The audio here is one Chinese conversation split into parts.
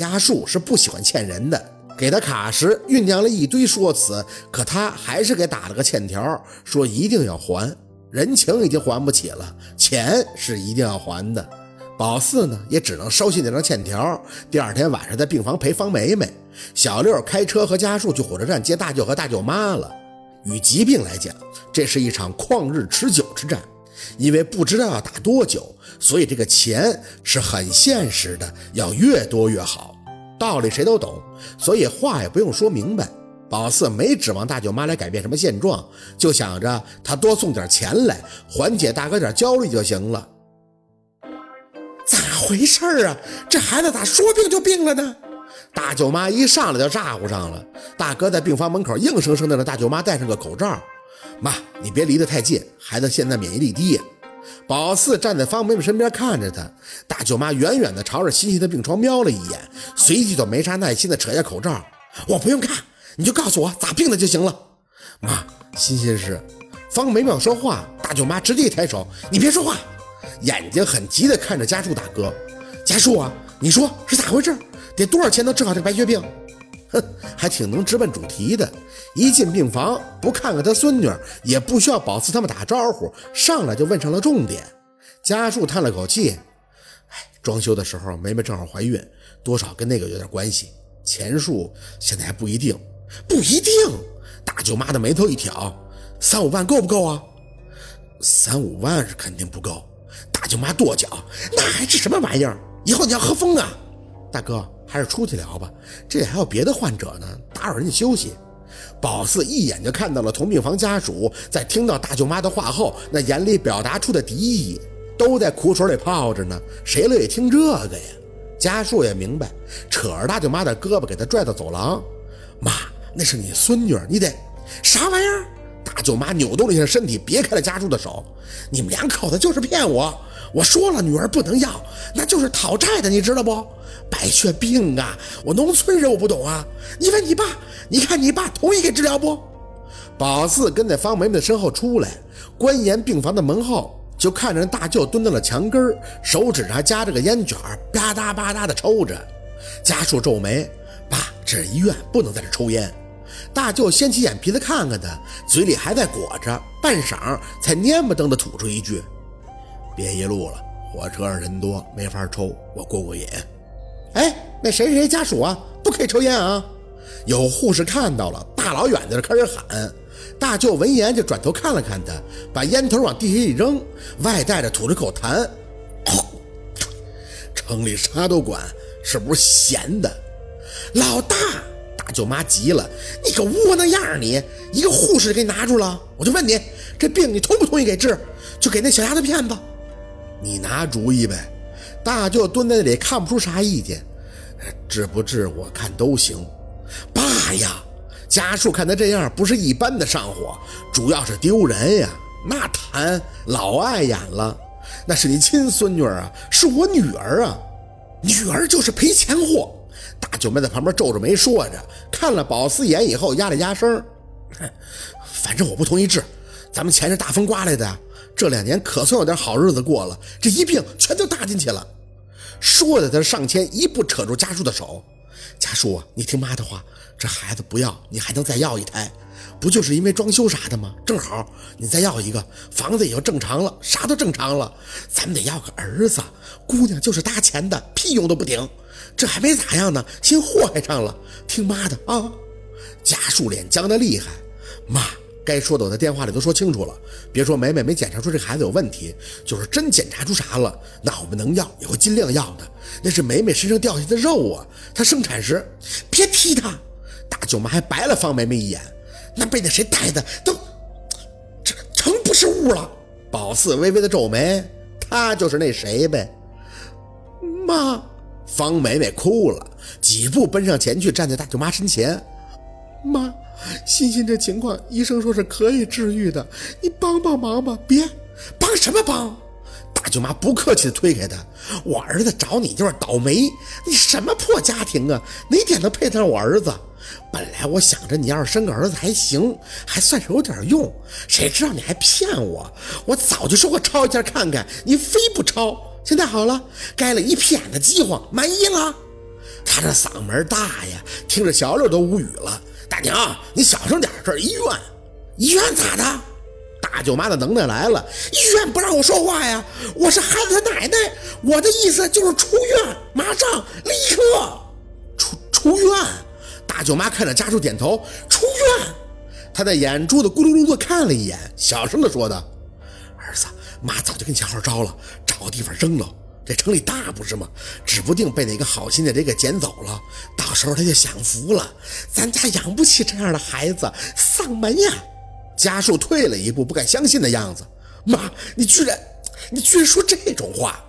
家树是不喜欢欠人的，给他卡时酝酿了一堆说辞，可他还是给打了个欠条，说一定要还。人情已经还不起了，钱是一定要还的。宝四呢，也只能捎信那张欠条。第二天晚上在病房陪方梅梅，小六开车和家树去火车站接大舅和大舅妈了。与疾病来讲，这是一场旷日持久之战，因为不知道要打多久，所以这个钱是很现实的，要越多越好。道理谁都懂，所以话也不用说明白。宝四没指望大舅妈来改变什么现状，就想着他多送点钱来，缓解大哥点焦虑就行了。咋回事啊？这孩子咋说病就病了呢？大舅妈一上来就咋呼上了。大哥在病房门口硬生生的让大舅妈戴上个口罩。妈，你别离得太近，孩子现在免疫力低。宝四站在方梅梅身边看着她。大舅妈远远的朝着欣欣的病床瞄了一眼，随即就没啥耐心的扯下口罩。我不用看，你就告诉我咋病的就行了。妈，欣欣是……方梅梅说话，大舅妈直接一抬手，你别说话。眼睛很急地看着家树大哥，家树啊，你说是咋回事？得多少钱能治好这白血病？哼，还挺能直奔主题的。一进病房，不看看他孙女，也不需要宝四他们打招呼，上来就问上了重点。家树叹了口气，哎，装修的时候梅梅正好怀孕，多少跟那个有点关系。钱数现在还不一定，不一定。大舅妈的眉头一挑，三五万够不够啊？三五万是肯定不够。大舅妈跺脚，那还是什么玩意儿？以后你要喝疯啊！大哥，还是出去聊吧，这里还有别的患者呢，打扰人家休息。宝四一眼就看到了同病房家属在听到大舅妈的话后，那眼里表达出的敌意，都在苦水里泡着呢，谁乐意听这个呀？家属也明白，扯着大舅妈的胳膊给她拽到走廊。妈，那是你孙女，你得啥玩意儿？大舅妈扭动了一下身体，别开了家属的手。你们两口子就是骗我！我说了，女儿不能要，那就是讨债的，你知道不？白血病啊，我农村人我不懂啊。你问你爸，你看你爸同意给治疗不？宝四跟在方梅梅的身后出来，关严病房的门后，就看着大舅蹲在了墙根手指上夹着个烟卷，吧嗒吧嗒的抽着。家属皱眉，爸，这是医院，不能在这抽烟。大舅掀起眼皮子看看他，嘴里还在裹着，半晌才蔫不登的吐出一句：“别一路了，火车上人多，没法抽，我过过瘾。”哎，那谁谁家属啊，不可以抽烟啊！有护士看到了，大老远的开始喊。大舅闻言就转头看了看他，把烟头往地下一扔，外带着吐着口痰：“城里啥都管，是不是闲的？”老大。大舅妈急了：“你个窝囊样儿！你一个护士给你拿住了，我就问你，这病你同不同意给治？就给那小丫头片子，你拿主意呗。”大舅蹲在那里看不出啥意见，治不治我看都行。爸呀，家树看他这样不是一般的上火，主要是丢人呀。那谈老碍眼了，那是你亲孙女啊，是我女儿啊，女儿就是赔钱货。大舅妹在旁边皱着眉说着，看了宝四眼以后压了压声：“ 反正我不同意治，咱们钱是大风刮来的，这两年可算有点好日子过了，这一病全都搭进去了。”说着，他上前一步扯住家叔的手：“家叔，你听妈的话，这孩子不要，你还能再要一胎，不就是因为装修啥的吗？正好你再要一个，房子也就正常了，啥都正常了。咱们得要个儿子，姑娘就是搭钱的，屁用都不顶。”这还没咋样呢，先祸害上了。听妈的啊！家树脸僵得厉害。妈，该说的我在电话里都说清楚了。别说梅梅没检查出这孩子有问题，就是真检查出啥了，那我们能要也会尽量要的。那是梅梅身上掉下的肉啊！她生产时，别提她。大舅妈还白了方梅梅一眼。那被那谁带的都，这成不是物了。宝四微微的皱眉，他就是那谁呗。妈。方梅梅哭了，几步奔上前去，站在大舅妈身前。妈，欣欣这情况，医生说是可以治愈的，你帮帮忙吧！别帮什么帮！大舅妈不客气地推开他。我儿子找你就是倒霉，你什么破家庭啊？哪点能配得上我儿子？本来我想着你要是生个儿子还行，还算是有点用，谁知道你还骗我！我早就说过抄一下看看，你非不抄。现在好了，该了一屁眼的饥荒，满意了。他这嗓门大呀，听着小六都无语了。大娘，你小声点，这是医院。医院咋的？大舅妈的能耐来了，医院不让我说话呀！我是孩子他奶奶，我的意思就是出院，马上，立刻出出院。大舅妈看着家属点头，出院。她的眼珠子咕噜噜的看了一眼，小声的说道：“儿子，妈早就给你想好招了，找个地方扔了。这城里大不是吗？指不定被哪个好心的人给捡走了，到时候他就享福了。咱家养不起这样的孩子，丧门呀！”家树退了一步，不敢相信的样子。妈，你居然，你居然说这种话！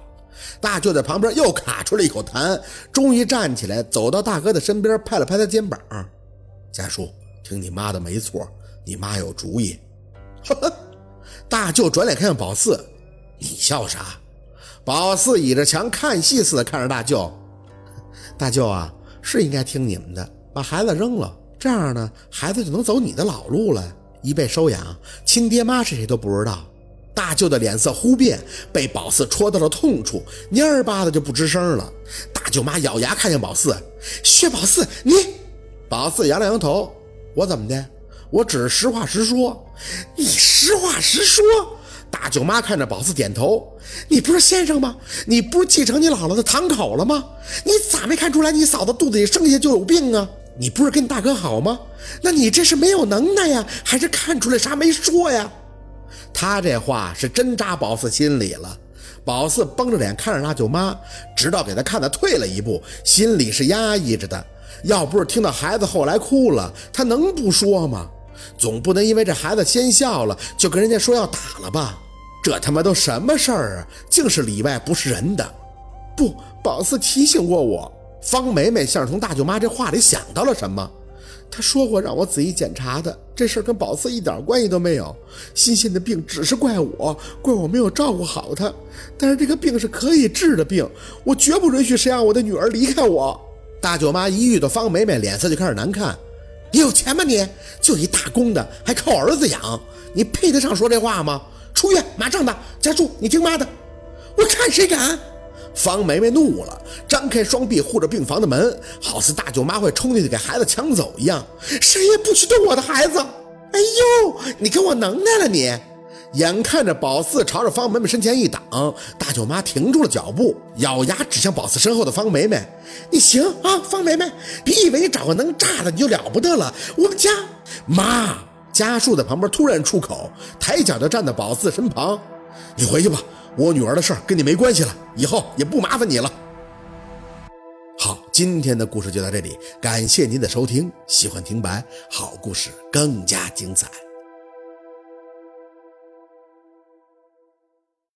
大舅在旁边又卡出了一口痰，终于站起来，走到大哥的身边，拍了拍他肩膀。家树，听你妈的没错，你妈有主意。大舅转脸看向宝四，你笑啥？宝四倚着墙看戏似的看着大舅。大舅啊，是应该听你们的，把孩子扔了，这样呢，孩子就能走你的老路了。一被收养，亲爹妈是谁都不知道。大舅的脸色忽变，被宝四戳到了痛处，蔫儿巴的就不吱声了。大舅妈咬牙看向宝四，薛宝四，你……宝四扬了扬头，我怎么的？我只是实话实说。你实话实说？大舅妈看着宝四点头。你不是先生吗？你不是继承你姥姥的堂口了吗？你咋没看出来你嫂子肚子里生下就有病啊？你不是跟你大哥好吗？那你这是没有能耐呀，还是看出来啥没说呀？他这话是真扎宝四心里了。宝四绷着脸看着大舅妈，直到给他看的退了一步，心里是压抑着的。要不是听到孩子后来哭了，他能不说吗？总不能因为这孩子先笑了，就跟人家说要打了吧？这他妈都什么事儿啊？竟是里外不是人的。不，宝四提醒过我。方梅梅像是从大舅妈这话里想到了什么，她说过让我仔细检查的，这事儿跟宝四一点关系都没有。欣欣的病只是怪我，怪我没有照顾好她。但是这个病是可以治的病，我绝不允许谁让我的女儿离开我。大舅妈一遇到方梅梅，脸色就开始难看。你有钱吗？你就一打工的，还靠儿子养，你配得上说这话吗？出院，马上的。家住，你听妈的。我看谁敢！方梅梅怒了，张开双臂护着病房的门，好似大舅妈会冲进去给孩子抢走一样。谁也不许动我的孩子！哎呦，你给我能耐了你！眼看着宝四朝着方梅梅身前一挡，大舅妈停住了脚步，咬牙指向宝四身后的方梅梅：“你行啊，方梅梅，别以为你找个能炸的你就了不得了。我们家妈家树在旁边突然出口，抬脚就站在宝四身旁：“你回去吧。”我女儿的事儿跟你没关系了，以后也不麻烦你了。好，今天的故事就到这里，感谢您的收听。喜欢听白，好故事更加精彩。